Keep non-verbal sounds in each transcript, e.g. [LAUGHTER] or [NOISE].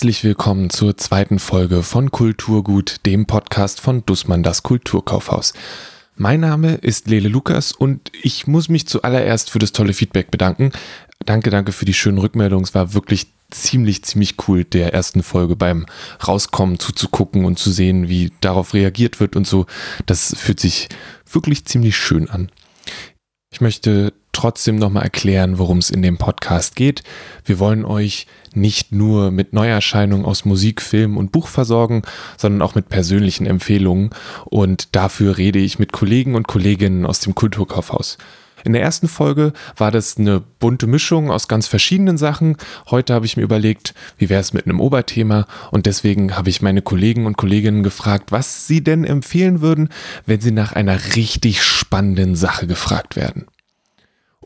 herzlich willkommen zur zweiten Folge von Kulturgut, dem Podcast von Dussmann das Kulturkaufhaus. Mein Name ist Lele Lukas und ich muss mich zuallererst für das tolle Feedback bedanken. Danke, danke für die schönen Rückmeldungen. Es war wirklich ziemlich, ziemlich cool, der ersten Folge beim Rauskommen zuzugucken und zu sehen, wie darauf reagiert wird und so. Das fühlt sich wirklich ziemlich schön an. Ich möchte trotzdem nochmal erklären, worum es in dem Podcast geht. Wir wollen euch nicht nur mit Neuerscheinungen aus Musik, Film und Buch versorgen, sondern auch mit persönlichen Empfehlungen. Und dafür rede ich mit Kollegen und Kolleginnen aus dem Kulturkaufhaus. In der ersten Folge war das eine bunte Mischung aus ganz verschiedenen Sachen. Heute habe ich mir überlegt, wie wäre es mit einem Oberthema und deswegen habe ich meine Kollegen und Kolleginnen gefragt, was sie denn empfehlen würden, wenn sie nach einer richtig spannenden Sache gefragt werden.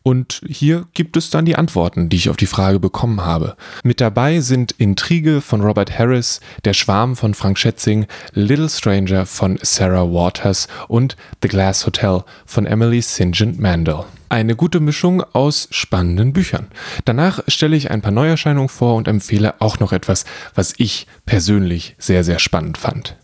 Und hier gibt es dann die Antworten, die ich auf die Frage bekommen habe. Mit dabei sind Intrige von Robert Harris, Der Schwarm von Frank Schätzing, Little Stranger von Sarah Waters und The Glass Hotel von Emily St. John Mandel. Eine gute Mischung aus spannenden Büchern. Danach stelle ich ein paar Neuerscheinungen vor und empfehle auch noch etwas, was ich persönlich sehr, sehr spannend fand.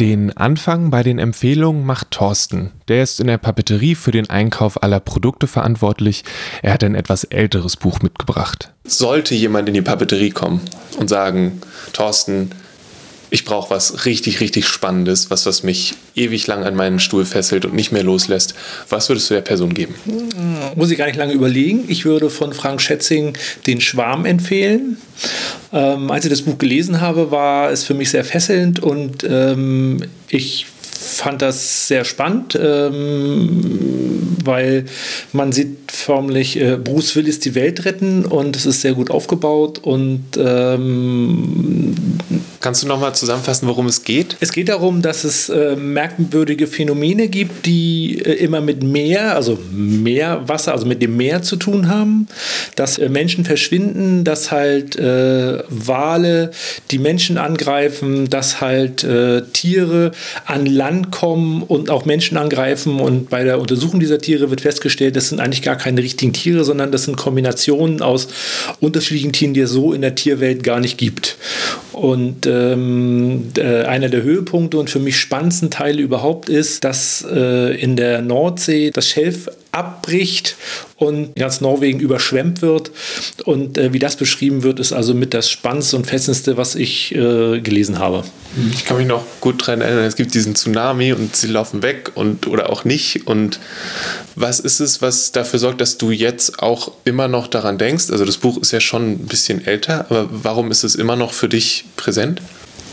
Den Anfang bei den Empfehlungen macht Thorsten. Der ist in der Papeterie für den Einkauf aller Produkte verantwortlich. Er hat ein etwas älteres Buch mitgebracht. Sollte jemand in die Papeterie kommen und sagen, Thorsten, ich brauche was richtig, richtig Spannendes, was, was mich ewig lang an meinen Stuhl fesselt und nicht mehr loslässt. Was würdest du der Person geben? Muss ich gar nicht lange überlegen. Ich würde von Frank Schätzing den Schwarm empfehlen. Ähm, als ich das Buch gelesen habe, war es für mich sehr fesselnd und ähm, ich fand das sehr spannend, ähm, weil man sieht förmlich, äh, Bruce Willis die Welt retten und es ist sehr gut aufgebaut und ähm, Kannst du nochmal zusammenfassen, worum es geht? Es geht darum, dass es äh, merkwürdige Phänomene gibt, die äh, immer mit Meer, also Meerwasser, also mit dem Meer zu tun haben, dass äh, Menschen verschwinden, dass halt äh, Wale die Menschen angreifen, dass halt äh, Tiere an Land kommen und auch Menschen angreifen und bei der Untersuchung dieser Tiere wird festgestellt, das sind eigentlich gar keine richtigen Tiere, sondern das sind Kombinationen aus unterschiedlichen Tieren, die es so in der Tierwelt gar nicht gibt. Und ähm, äh, einer der Höhepunkte und für mich spannendsten Teile überhaupt ist, dass äh, in der Nordsee das Schelf abbricht und ganz Norwegen überschwemmt wird. Und äh, wie das beschrieben wird, ist also mit das Spannendste und Fesselndste, was ich äh, gelesen habe. Ich kann mich noch gut daran erinnern, es gibt diesen Tsunami und sie laufen weg und oder auch nicht. Und was ist es, was dafür sorgt, dass du jetzt auch immer noch daran denkst? Also das Buch ist ja schon ein bisschen älter, aber warum ist es immer noch für dich präsent?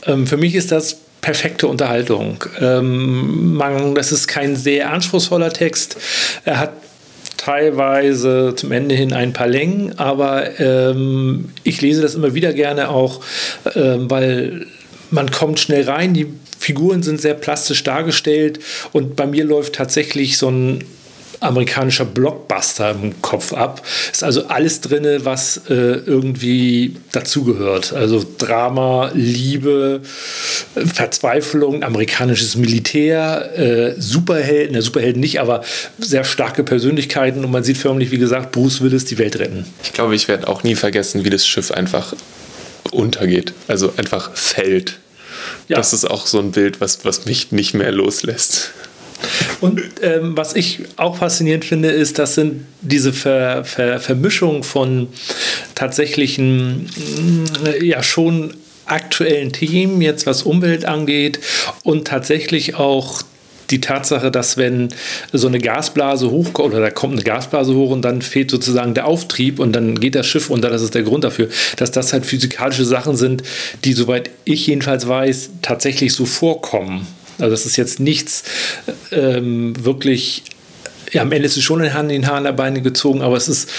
Ähm, für mich ist das perfekte Unterhaltung. Ähm, man, das ist kein sehr anspruchsvoller Text. Er hat teilweise zum Ende hin ein paar Längen, aber ähm, ich lese das immer wieder gerne auch, ähm, weil man kommt schnell rein, die Figuren sind sehr plastisch dargestellt und bei mir läuft tatsächlich so ein amerikanischer Blockbuster im Kopf ab. Ist also alles drin, was äh, irgendwie dazugehört. Also Drama, Liebe, Verzweiflung, amerikanisches Militär, äh, Superhelden, der Superhelden nicht, aber sehr starke Persönlichkeiten und man sieht förmlich, wie gesagt, Bruce Willis die Welt retten. Ich glaube, ich werde auch nie vergessen, wie das Schiff einfach untergeht. Also einfach fällt. Ja. Das ist auch so ein Bild, was, was mich nicht mehr loslässt. Und ähm, was ich auch faszinierend finde, ist, das sind diese Ver, Ver, Vermischung von tatsächlichen, mm, ja schon aktuellen Themen, jetzt was Umwelt angeht und tatsächlich auch die Tatsache, dass wenn so eine Gasblase hochkommt oder da kommt eine Gasblase hoch und dann fehlt sozusagen der Auftrieb und dann geht das Schiff unter, das ist der Grund dafür, dass das halt physikalische Sachen sind, die, soweit ich jedenfalls weiß, tatsächlich so vorkommen. Also das ist jetzt nichts ähm, wirklich ja, am Ende ist es schon in in Haaren der Beine gezogen, aber es ist,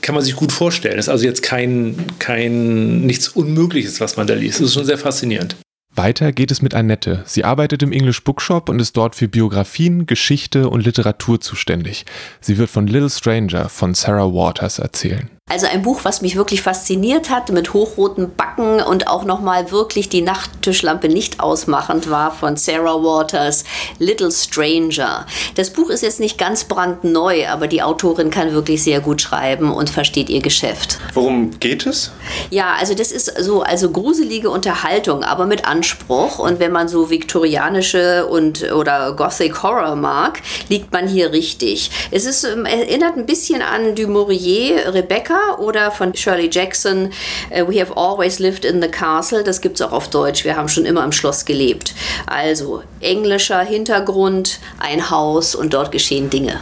kann man sich gut vorstellen. Es ist also jetzt kein, kein, nichts Unmögliches, was man da liest. Es ist schon sehr faszinierend. Weiter geht es mit Annette. Sie arbeitet im English Bookshop und ist dort für Biografien, Geschichte und Literatur zuständig. Sie wird von Little Stranger von Sarah Waters erzählen. Also ein Buch, was mich wirklich fasziniert hat, mit hochroten Backen und auch nochmal wirklich die Nachttischlampe nicht ausmachend war von Sarah Waters, Little Stranger. Das Buch ist jetzt nicht ganz brandneu, aber die Autorin kann wirklich sehr gut schreiben und versteht ihr Geschäft. Worum geht es? Ja, also das ist so also gruselige Unterhaltung, aber mit Anspruch. Und wenn man so viktorianische und oder Gothic Horror mag, liegt man hier richtig. Es ist, ähm, erinnert ein bisschen an Du Maurier, Rebecca oder von Shirley Jackson, uh, We Have Always Lived in the Castle. Das gibt es auch auf Deutsch. Wir haben schon immer im Schloss gelebt. Also englischer Hintergrund, ein Haus und dort geschehen Dinge.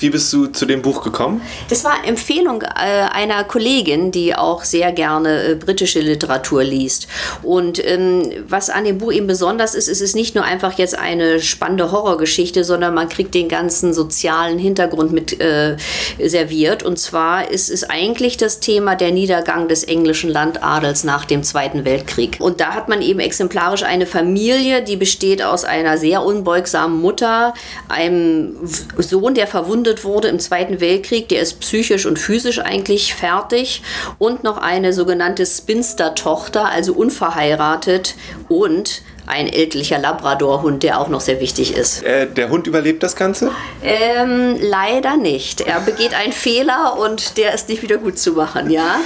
Wie bist du zu dem Buch gekommen? Das war Empfehlung äh, einer Kollegin, die auch sehr gerne äh, britische Literatur liest. Und ähm, was an dem Buch eben besonders ist, ist es nicht nur einfach jetzt eine spannende Horrorgeschichte, sondern man kriegt den ganzen sozialen Hintergrund mit äh, serviert. Und zwar ist es eigentlich das Thema der Niedergang des englischen Landadels nach dem Zweiten Weltkrieg. Und da hat man eben exemplarisch eine Familie, die besteht aus einer sehr unbeugsamen Mutter, einem Sohn, der verwundet wurde im Zweiten Weltkrieg, der ist psychisch und physisch eigentlich fertig und noch eine sogenannte Spinster-Tochter, also unverheiratet und ein ältlicher Labrador-Hund, der auch noch sehr wichtig ist. Äh, der Hund überlebt das Ganze? Ähm, leider nicht. Er begeht einen Fehler und der ist nicht wieder gut zu machen, ja.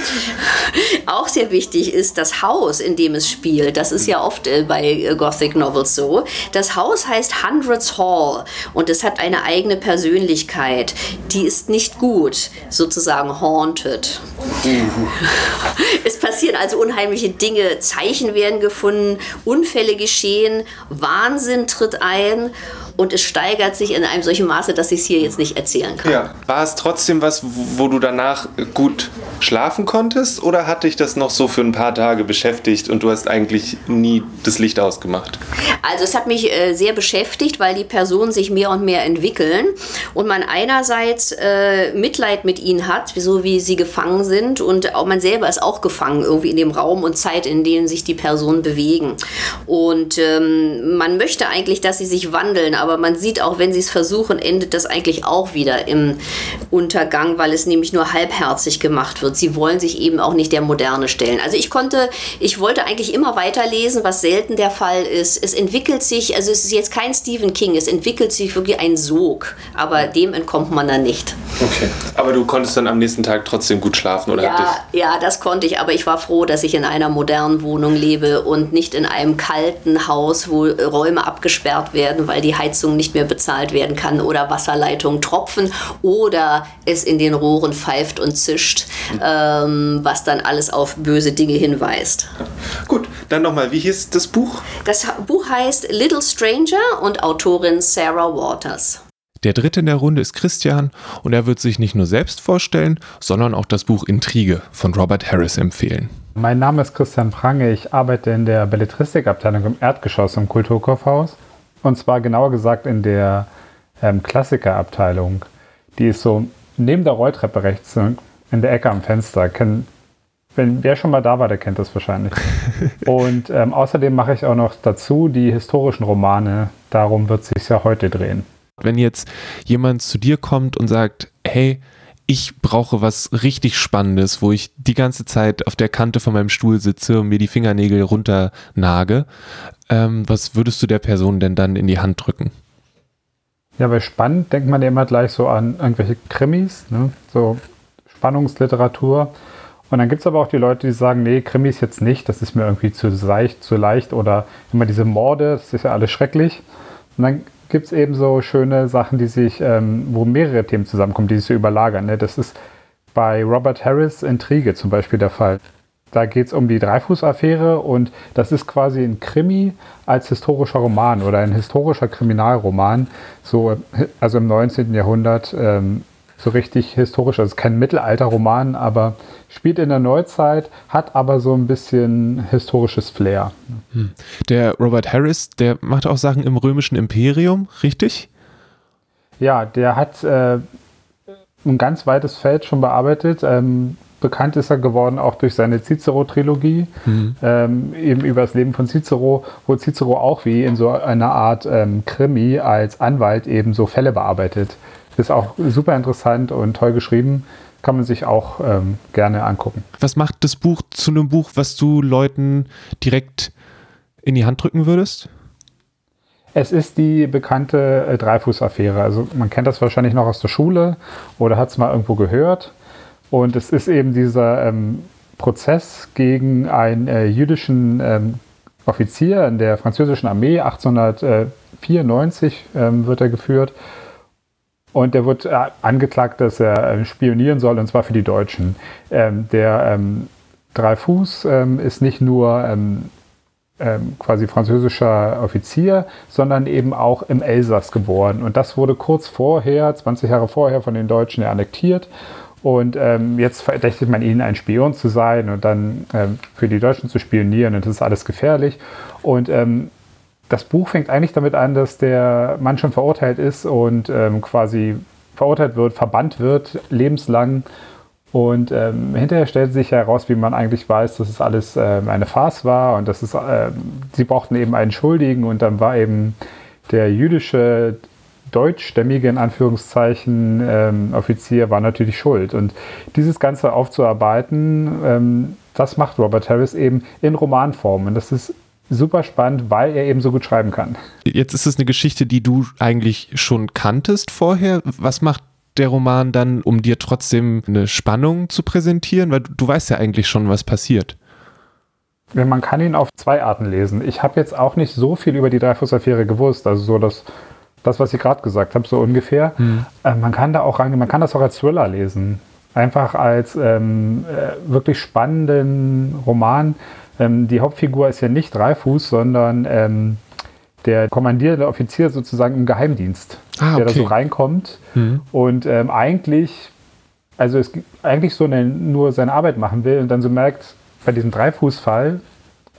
[LAUGHS] auch sehr wichtig ist das Haus, in dem es spielt. Das ist ja oft äh, bei Gothic Novels so. Das Haus heißt Hundreds Hall und es hat eine eigene Persönlichkeit. Die ist nicht gut, sozusagen haunted. [LAUGHS] es passieren also unheimliche Dinge. Zeichen werden gefunden, Unfälle geschehen Wahnsinn tritt ein und es steigert sich in einem solchen Maße, dass ich es hier jetzt nicht erzählen kann. Ja. War es trotzdem was, wo du danach gut schlafen konntest oder hat dich das noch so für ein paar Tage beschäftigt und du hast eigentlich nie das Licht ausgemacht? Also es hat mich äh, sehr beschäftigt, weil die Personen sich mehr und mehr entwickeln und man einerseits äh, Mitleid mit ihnen hat, so wie sie gefangen sind und auch man selber ist auch gefangen irgendwie in dem Raum und Zeit, in dem sich die Personen bewegen. Und ähm, man möchte eigentlich, dass sie sich wandeln, aber aber man sieht auch, wenn sie es versuchen, endet das eigentlich auch wieder im Untergang, weil es nämlich nur halbherzig gemacht wird. Sie wollen sich eben auch nicht der Moderne stellen. Also ich konnte, ich wollte eigentlich immer weiterlesen, was selten der Fall ist. Es entwickelt sich, also es ist jetzt kein Stephen King, es entwickelt sich wirklich ein Sog, aber dem entkommt man dann nicht. Okay, aber du konntest dann am nächsten Tag trotzdem gut schlafen, oder? Ja, ja, das konnte ich, aber ich war froh, dass ich in einer modernen Wohnung lebe und nicht in einem kalten Haus, wo Räume abgesperrt werden, weil die Heizung Heizung nicht mehr bezahlt werden kann oder Wasserleitungen tropfen oder es in den Rohren pfeift und zischt, ähm, was dann alles auf böse Dinge hinweist. Gut, dann nochmal, wie hieß das Buch? Das Buch heißt Little Stranger und Autorin Sarah Waters. Der dritte in der Runde ist Christian und er wird sich nicht nur selbst vorstellen, sondern auch das Buch Intrige von Robert Harris empfehlen. Mein Name ist Christian Prange, ich arbeite in der Belletristikabteilung im Erdgeschoss im Kulturkaufhaus. Und zwar genauer gesagt in der ähm, Klassikerabteilung. Die ist so neben der Rolltreppe rechts in der Ecke am Fenster. Kenn, wenn wer schon mal da war, der kennt das wahrscheinlich. [LAUGHS] Und ähm, außerdem mache ich auch noch dazu die historischen Romane. Darum wird sich ja heute drehen. Wenn jetzt jemand zu dir kommt und sagt, hey, ich brauche was richtig Spannendes, wo ich die ganze Zeit auf der Kante von meinem Stuhl sitze und mir die Fingernägel runternage. Ähm, was würdest du der Person denn dann in die Hand drücken? Ja, bei spannend denkt man ja immer gleich so an irgendwelche Krimis, ne? so Spannungsliteratur. Und dann gibt es aber auch die Leute, die sagen, nee, Krimis jetzt nicht, das ist mir irgendwie zu leicht, zu leicht oder immer diese Morde, das ist ja alles schrecklich. Und dann gibt es eben so schöne Sachen, die sich, ähm, wo mehrere Themen zusammenkommen, die sich überlagern. Ne? Das ist bei Robert Harris Intrige zum Beispiel der Fall. Da geht es um die Dreifuß-Affäre und das ist quasi ein Krimi als historischer Roman oder ein historischer Kriminalroman, so, also im 19. Jahrhundert, ähm, so richtig historisch. Also kein Mittelalterroman, aber spielt in der Neuzeit, hat aber so ein bisschen historisches Flair. Hm. Der Robert Harris, der macht auch Sachen im römischen Imperium, richtig? Ja, der hat äh, ein ganz weites Feld schon bearbeitet. Ähm, bekannt ist er geworden auch durch seine Cicero-Trilogie, mhm. ähm, eben über das Leben von Cicero, wo Cicero auch wie in so einer Art ähm, Krimi als Anwalt eben so Fälle bearbeitet. Ist auch super interessant und toll geschrieben. kann man sich auch ähm, gerne angucken. Was macht das Buch zu einem Buch, was du Leuten direkt in die Hand drücken würdest? Es ist die bekannte äh, Dreifuß-Affäre. Also man kennt das wahrscheinlich noch aus der Schule oder hat es mal irgendwo gehört. Und es ist eben dieser ähm, Prozess gegen einen äh, jüdischen ähm, Offizier in der französischen Armee. 1894 ähm, wird er geführt. Und der wird äh, angeklagt, dass er äh, spionieren soll, und zwar für die Deutschen. Ähm, der ähm, Dreifuß ähm, ist nicht nur ähm, quasi französischer Offizier, sondern eben auch im Elsass geboren. Und das wurde kurz vorher, 20 Jahre vorher, von den Deutschen annektiert. Und ähm, jetzt verdächtigt man ihn, ein Spion zu sein und dann ähm, für die Deutschen zu spionieren. Und das ist alles gefährlich. Und ähm, das Buch fängt eigentlich damit an, dass der Mann schon verurteilt ist und ähm, quasi verurteilt wird, verbannt wird, lebenslang und ähm, hinterher stellt sich heraus, wie man eigentlich weiß, dass es alles ähm, eine Farce war und dass es, äh, sie brauchten eben einen Schuldigen und dann war eben der jüdische deutschstämmige in Anführungszeichen ähm, Offizier war natürlich schuld. Und dieses Ganze aufzuarbeiten, ähm, das macht Robert Harris eben in Romanform. Und das ist super spannend, weil er eben so gut schreiben kann. Jetzt ist es eine Geschichte, die du eigentlich schon kanntest vorher. Was macht der Roman dann, um dir trotzdem eine Spannung zu präsentieren? Weil du, du weißt ja eigentlich schon, was passiert. Man kann ihn auf zwei Arten lesen. Ich habe jetzt auch nicht so viel über die Dreyfus-Affäre gewusst. Also so das, das was ich gerade gesagt habe, so ungefähr. Hm. Äh, man kann da auch rangehen, man kann das auch als Thriller lesen. Einfach als ähm, äh, wirklich spannenden Roman. Ähm, die Hauptfigur ist ja nicht Dreyfus, sondern ähm, der kommandierende Offizier sozusagen im Geheimdienst, ah, okay. der da so reinkommt mhm. und ähm, eigentlich, also es eigentlich so eine, nur seine Arbeit machen will und dann so merkt, bei diesem Dreifußfall,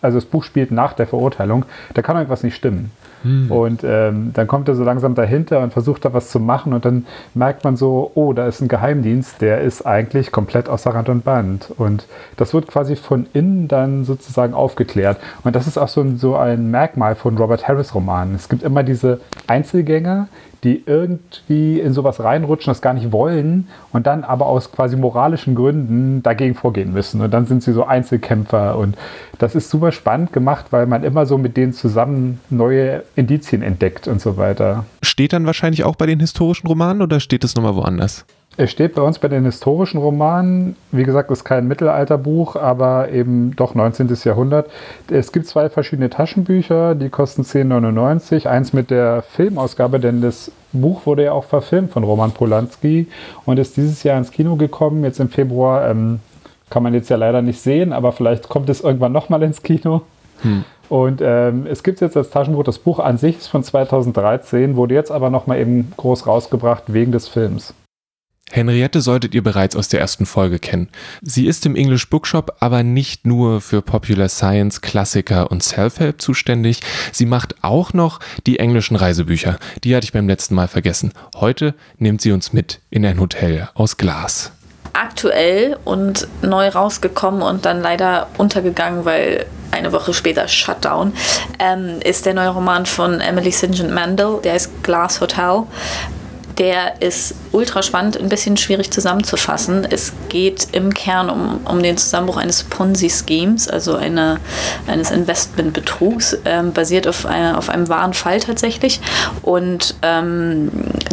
also das Buch spielt nach der Verurteilung, da kann irgendwas nicht stimmen. Hm. Und ähm, dann kommt er so langsam dahinter und versucht da was zu machen und dann merkt man so, oh, da ist ein Geheimdienst, der ist eigentlich komplett außer Rand und Band. Und das wird quasi von innen dann sozusagen aufgeklärt. Und das ist auch so ein, so ein Merkmal von Robert Harris Romanen. Es gibt immer diese Einzelgänger, die irgendwie in sowas reinrutschen, das gar nicht wollen und dann aber aus quasi moralischen Gründen dagegen vorgehen müssen. Und dann sind sie so Einzelkämpfer und das ist super spannend gemacht, weil man immer so mit denen zusammen neue Indizien entdeckt und so weiter. Steht dann wahrscheinlich auch bei den historischen Romanen oder steht es nochmal woanders? Es steht bei uns bei den historischen Romanen, wie gesagt, ist kein Mittelalterbuch, aber eben doch 19. Jahrhundert. Es gibt zwei verschiedene Taschenbücher, die kosten 10,99. Eins mit der Filmausgabe, denn das Buch wurde ja auch verfilmt von Roman Polanski und ist dieses Jahr ins Kino gekommen, jetzt im Februar. Ähm, kann man jetzt ja leider nicht sehen, aber vielleicht kommt es irgendwann nochmal ins Kino. Hm. Und ähm, es gibt jetzt als Taschenbuch, das Buch an sich ist von 2013, wurde jetzt aber nochmal eben groß rausgebracht wegen des Films. Henriette solltet ihr bereits aus der ersten Folge kennen. Sie ist im English Bookshop aber nicht nur für Popular Science, Klassiker und Self-Help zuständig, sie macht auch noch die englischen Reisebücher. Die hatte ich beim letzten Mal vergessen. Heute nimmt sie uns mit in ein Hotel aus Glas. Aktuell und neu rausgekommen und dann leider untergegangen, weil eine Woche später Shutdown, ähm, ist der neue Roman von Emily St. John Mandel, der ist Glass Hotel. Der ist ultra spannend, ein bisschen schwierig zusammenzufassen. Es geht im Kern um, um den Zusammenbruch eines Ponzi-Schemes, also eine, eines Investmentbetrugs, ähm, basiert auf, eine, auf einem wahren Fall tatsächlich. Und ähm,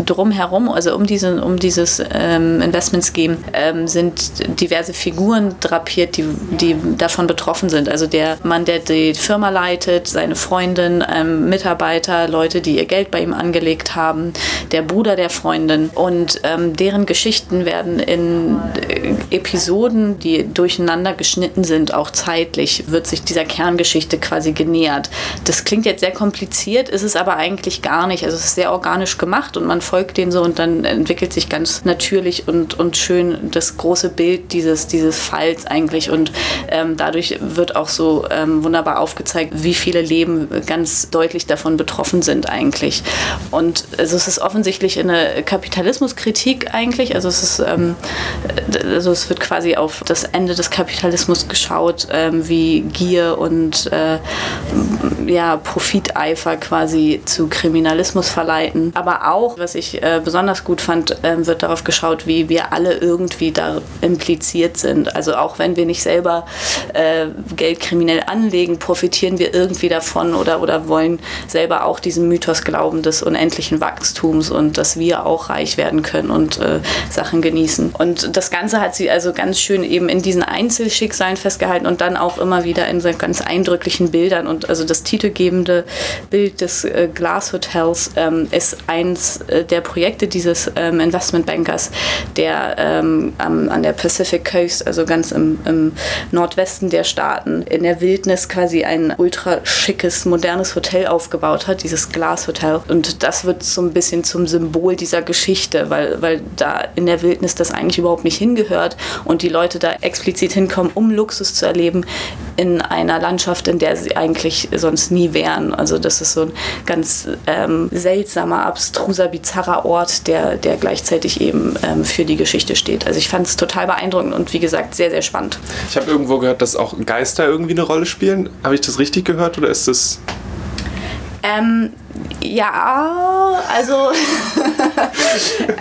drumherum, also um, diesen, um dieses ähm, Investment-Scheme, ähm, sind diverse Figuren drapiert, die, die davon betroffen sind. Also der Mann, der die Firma leitet, seine Freundin, ähm, Mitarbeiter, Leute, die ihr Geld bei ihm angelegt haben, der Bruder der Freundin. Und ähm, deren Geschichten werden in äh, Episoden, die durcheinander geschnitten sind, auch zeitlich, wird sich dieser Kerngeschichte quasi genähert. Das klingt jetzt sehr kompliziert, ist es aber eigentlich gar nicht. Also es ist sehr organisch gemacht und man folgt denen so und dann entwickelt sich ganz natürlich und, und schön das große Bild dieses, dieses Falls eigentlich. Und ähm, dadurch wird auch so ähm, wunderbar aufgezeigt, wie viele Leben ganz deutlich davon betroffen sind eigentlich. Und also es ist offensichtlich eine Kapitalismuskritik eigentlich. Also es ist, ähm, also es wird quasi auf das Ende des Kapitalismus geschaut, ähm, wie Gier und äh, ja, Profiteifer quasi zu Kriminalismus verleiten. Aber auch, was ich ich äh, besonders gut fand, äh, wird darauf geschaut, wie wir alle irgendwie da impliziert sind. Also auch wenn wir nicht selber äh, Geld kriminell anlegen, profitieren wir irgendwie davon oder, oder wollen selber auch diesem Mythos glauben des unendlichen Wachstums und dass wir auch reich werden können und äh, Sachen genießen. Und das Ganze hat sie also ganz schön eben in diesen Einzelschicksalen festgehalten und dann auch immer wieder in so ganz eindrücklichen Bildern. Und also das titelgebende Bild des äh, Glass Hotels ähm, ist eins äh, der Projekte dieses ähm, Investmentbankers, der ähm, am, an der Pacific Coast, also ganz im, im Nordwesten der Staaten, in der Wildnis quasi ein ultra schickes, modernes Hotel aufgebaut hat, dieses Glass Hotel. Und das wird so ein bisschen zum Symbol dieser Geschichte, weil, weil da in der Wildnis das eigentlich überhaupt nicht hingehört und die Leute da explizit hinkommen, um Luxus zu erleben in einer Landschaft, in der sie eigentlich sonst nie wären. Also das ist so ein ganz ähm, seltsamer, abstruser, bizarrer Ort, der, der gleichzeitig eben ähm, für die Geschichte steht. Also ich fand es total beeindruckend und wie gesagt sehr, sehr spannend. Ich habe irgendwo gehört, dass auch Geister irgendwie eine Rolle spielen. Habe ich das richtig gehört oder ist das... Ähm, ja, also [LAUGHS]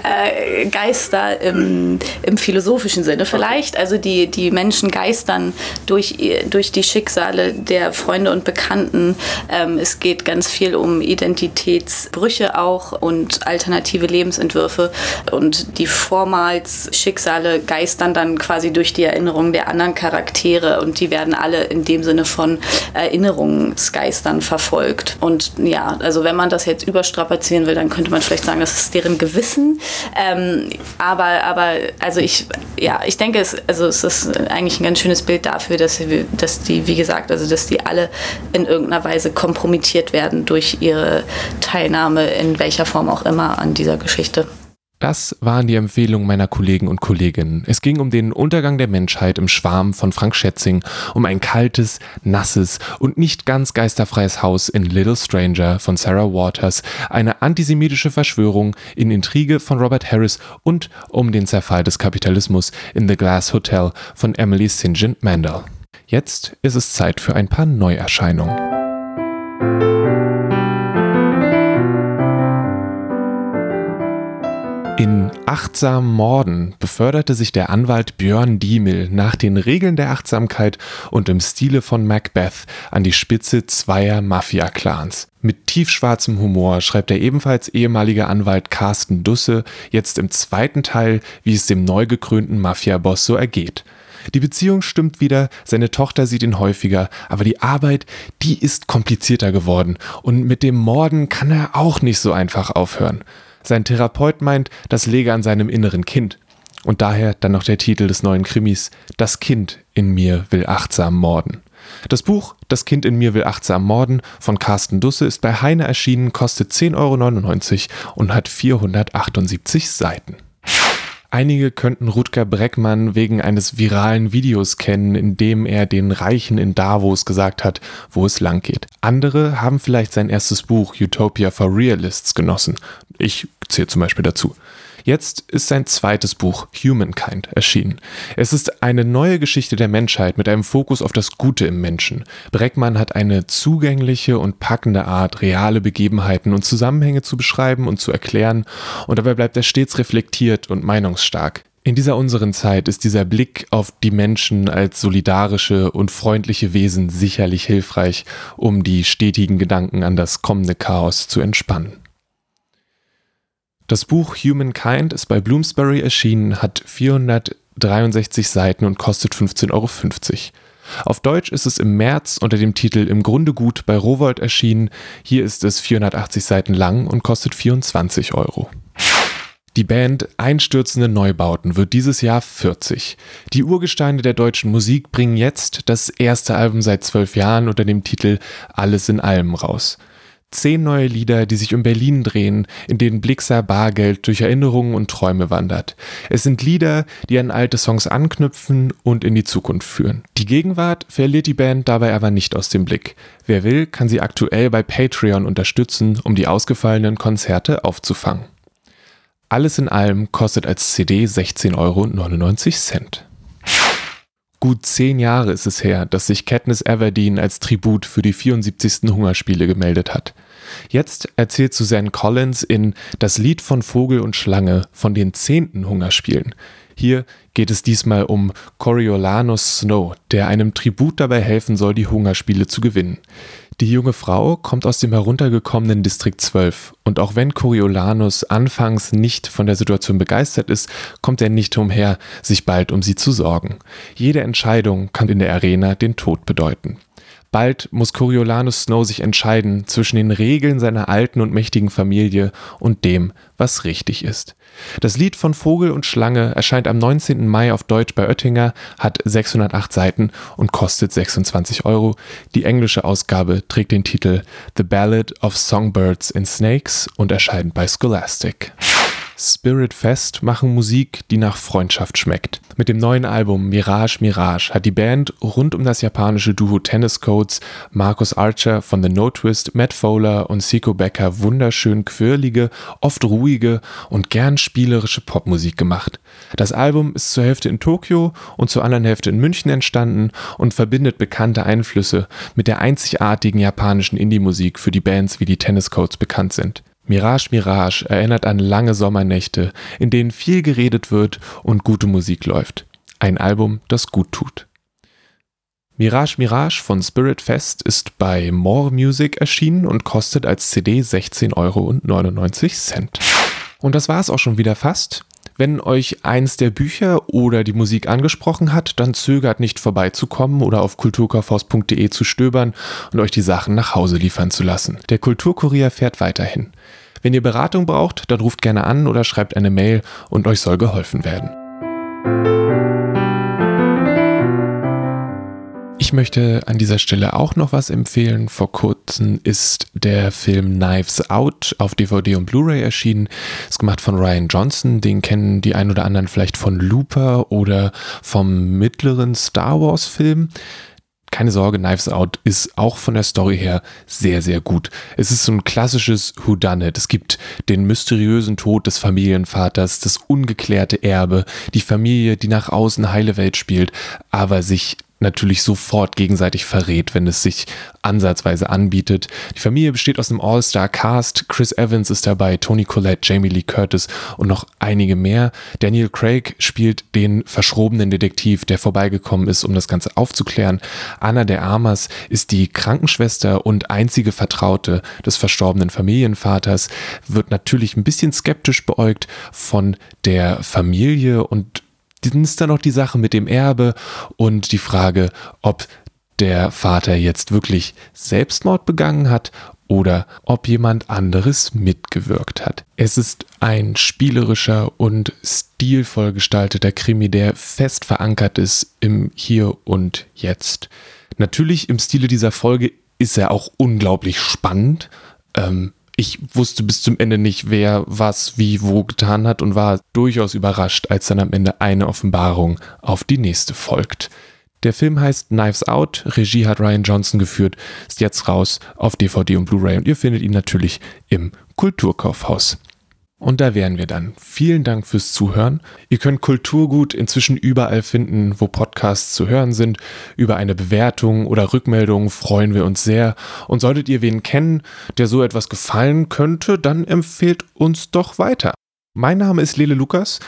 äh, Geister im, im, philosophischen Sinne vielleicht. Also die, die Menschen geistern durch, durch die Schicksale der Freunde und Bekannten. Ähm, es geht ganz viel um Identitätsbrüche auch und alternative Lebensentwürfe. Und die vormals Schicksale geistern dann quasi durch die Erinnerungen der anderen Charaktere und die werden alle in dem Sinne von Erinnerungsgeistern verfolgt. Und ja, also wenn man das jetzt überstrapazieren will, dann könnte man vielleicht sagen, das ist deren Gewissen. Ähm, aber, aber also ich, ja, ich denke, es, also es ist eigentlich ein ganz schönes Bild dafür, dass, sie, dass die, wie gesagt, also dass die alle in irgendeiner Weise kompromittiert werden durch ihre Teilnahme in welcher Form auch immer an dieser Geschichte. Das waren die Empfehlungen meiner Kollegen und Kolleginnen. Es ging um den Untergang der Menschheit im Schwarm von Frank Schätzing, um ein kaltes, nasses und nicht ganz geisterfreies Haus in Little Stranger von Sarah Waters, eine antisemitische Verschwörung in Intrige von Robert Harris und um den Zerfall des Kapitalismus in The Glass Hotel von Emily St. John Mandel. Jetzt ist es Zeit für ein paar Neuerscheinungen. In Achtsam Morden beförderte sich der Anwalt Björn Diemel nach den Regeln der Achtsamkeit und im Stile von Macbeth an die Spitze zweier Mafia-Clans. Mit tiefschwarzem Humor schreibt der ebenfalls ehemalige Anwalt Carsten Dusse jetzt im zweiten Teil, wie es dem neu gekrönten Mafia-Boss so ergeht. Die Beziehung stimmt wieder, seine Tochter sieht ihn häufiger, aber die Arbeit, die ist komplizierter geworden und mit dem Morden kann er auch nicht so einfach aufhören. Sein Therapeut meint, das läge an seinem inneren Kind. Und daher dann noch der Titel des neuen Krimis Das Kind in mir will achtsam morden. Das Buch Das Kind in mir will achtsam morden von Carsten Dusse ist bei Heine erschienen, kostet 10,99 Euro und hat 478 Seiten. Einige könnten Rutger Breckmann wegen eines viralen Videos kennen, in dem er den Reichen in Davos gesagt hat, wo es lang geht. Andere haben vielleicht sein erstes Buch Utopia for Realists genossen. Ich zähle zum Beispiel dazu. Jetzt ist sein zweites Buch Humankind erschienen. Es ist eine neue Geschichte der Menschheit mit einem Fokus auf das Gute im Menschen. Breckmann hat eine zugängliche und packende Art, reale Begebenheiten und Zusammenhänge zu beschreiben und zu erklären, und dabei bleibt er stets reflektiert und meinungsstark. In dieser unseren Zeit ist dieser Blick auf die Menschen als solidarische und freundliche Wesen sicherlich hilfreich, um die stetigen Gedanken an das kommende Chaos zu entspannen. Das Buch Humankind ist bei Bloomsbury erschienen, hat 463 Seiten und kostet 15,50 Euro. Auf Deutsch ist es im März unter dem Titel Im Grunde gut bei Rowold erschienen. Hier ist es 480 Seiten lang und kostet 24 Euro. Die Band Einstürzende Neubauten wird dieses Jahr 40. Die Urgesteine der deutschen Musik bringen jetzt das erste Album seit zwölf Jahren unter dem Titel Alles in allem raus. Zehn neue Lieder, die sich um Berlin drehen, in denen Blixer Bargeld durch Erinnerungen und Träume wandert. Es sind Lieder, die an alte Songs anknüpfen und in die Zukunft führen. Die Gegenwart verliert die Band dabei aber nicht aus dem Blick. Wer will, kann sie aktuell bei Patreon unterstützen, um die ausgefallenen Konzerte aufzufangen. Alles in allem kostet als CD 16,99 Euro. Gut zehn Jahre ist es her, dass sich Katniss Everdeen als Tribut für die 74. Hungerspiele gemeldet hat. Jetzt erzählt Suzanne Collins in Das Lied von Vogel und Schlange von den zehnten Hungerspielen. Hier geht es diesmal um Coriolanus Snow, der einem Tribut dabei helfen soll, die Hungerspiele zu gewinnen. Die junge Frau kommt aus dem heruntergekommenen Distrikt 12 und auch wenn Coriolanus anfangs nicht von der Situation begeistert ist, kommt er nicht umher, sich bald um sie zu sorgen. Jede Entscheidung kann in der Arena den Tod bedeuten. Bald muss Coriolanus Snow sich entscheiden zwischen den Regeln seiner alten und mächtigen Familie und dem, was richtig ist. Das Lied von Vogel und Schlange erscheint am 19. Mai auf Deutsch bei Oettinger, hat 608 Seiten und kostet 26 Euro. Die englische Ausgabe trägt den Titel The Ballad of Songbirds and Snakes und erscheint bei Scholastic. Spirit Fest machen Musik, die nach Freundschaft schmeckt. Mit dem neuen Album Mirage Mirage hat die Band rund um das japanische Duo Tennis Codes, Marcus Archer von The No Twist, Matt Fowler und Siko Becker wunderschön quirlige, oft ruhige und gern spielerische Popmusik gemacht. Das Album ist zur Hälfte in Tokio und zur anderen Hälfte in München entstanden und verbindet bekannte Einflüsse mit der einzigartigen japanischen Indie-Musik, für die Bands wie die Tennis Codes bekannt sind. Mirage Mirage erinnert an lange Sommernächte, in denen viel geredet wird und gute Musik läuft. Ein Album, das gut tut. Mirage Mirage von Spirit Fest ist bei More Music erschienen und kostet als CD 16,99 Euro. Und das war es auch schon wieder fast. Wenn euch eins der Bücher oder die Musik angesprochen hat, dann zögert nicht vorbeizukommen oder auf kulturkaufhaus.de zu stöbern und euch die Sachen nach Hause liefern zu lassen. Der Kulturkurier fährt weiterhin. Wenn ihr Beratung braucht, dann ruft gerne an oder schreibt eine Mail und euch soll geholfen werden. Ich möchte an dieser Stelle auch noch was empfehlen. Vor kurzem ist der Film Knives Out auf DVD und Blu-ray erschienen. Ist gemacht von Ryan Johnson. Den kennen die ein oder anderen vielleicht von Looper oder vom mittleren Star Wars Film keine Sorge, Knives Out ist auch von der Story her sehr, sehr gut. Es ist so ein klassisches Whodunit. Es gibt den mysteriösen Tod des Familienvaters, das ungeklärte Erbe, die Familie, die nach außen heile Welt spielt, aber sich natürlich sofort gegenseitig verrät, wenn es sich ansatzweise anbietet. Die Familie besteht aus einem All-Star-Cast. Chris Evans ist dabei, Tony Collette, Jamie Lee Curtis und noch einige mehr. Daniel Craig spielt den verschrobenen Detektiv, der vorbeigekommen ist, um das Ganze aufzuklären. Anna de Armas ist die Krankenschwester und einzige Vertraute des verstorbenen Familienvaters, wird natürlich ein bisschen skeptisch beäugt von der Familie und dann ist da noch die Sache mit dem Erbe und die Frage, ob der Vater jetzt wirklich Selbstmord begangen hat oder ob jemand anderes mitgewirkt hat. Es ist ein spielerischer und stilvoll gestalteter Krimi, der fest verankert ist im Hier und Jetzt. Natürlich im Stile dieser Folge ist er auch unglaublich spannend. Ähm, ich wusste bis zum Ende nicht, wer was wie wo getan hat und war durchaus überrascht, als dann am Ende eine Offenbarung auf die nächste folgt. Der Film heißt Knives Out, Regie hat Ryan Johnson geführt, ist jetzt raus auf DVD und Blu-ray und ihr findet ihn natürlich im Kulturkaufhaus. Und da wären wir dann. Vielen Dank fürs Zuhören. Ihr könnt Kulturgut inzwischen überall finden, wo Podcasts zu hören sind. Über eine Bewertung oder Rückmeldung freuen wir uns sehr. Und solltet ihr wen kennen, der so etwas gefallen könnte, dann empfehlt uns doch weiter. Mein Name ist Lele Lukas.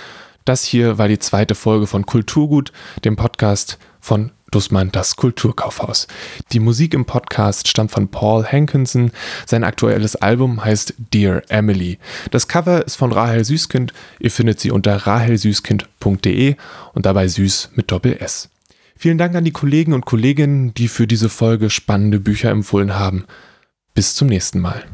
Das hier war die zweite Folge von Kulturgut, dem Podcast von Dussmann das Kulturkaufhaus. Die Musik im Podcast stammt von Paul Hankinson. Sein aktuelles Album heißt Dear Emily. Das Cover ist von Rahel Süßkind. Ihr findet sie unter rahelsüßkind.de und dabei süß mit Doppel S. Vielen Dank an die Kollegen und Kolleginnen, die für diese Folge spannende Bücher empfohlen haben. Bis zum nächsten Mal.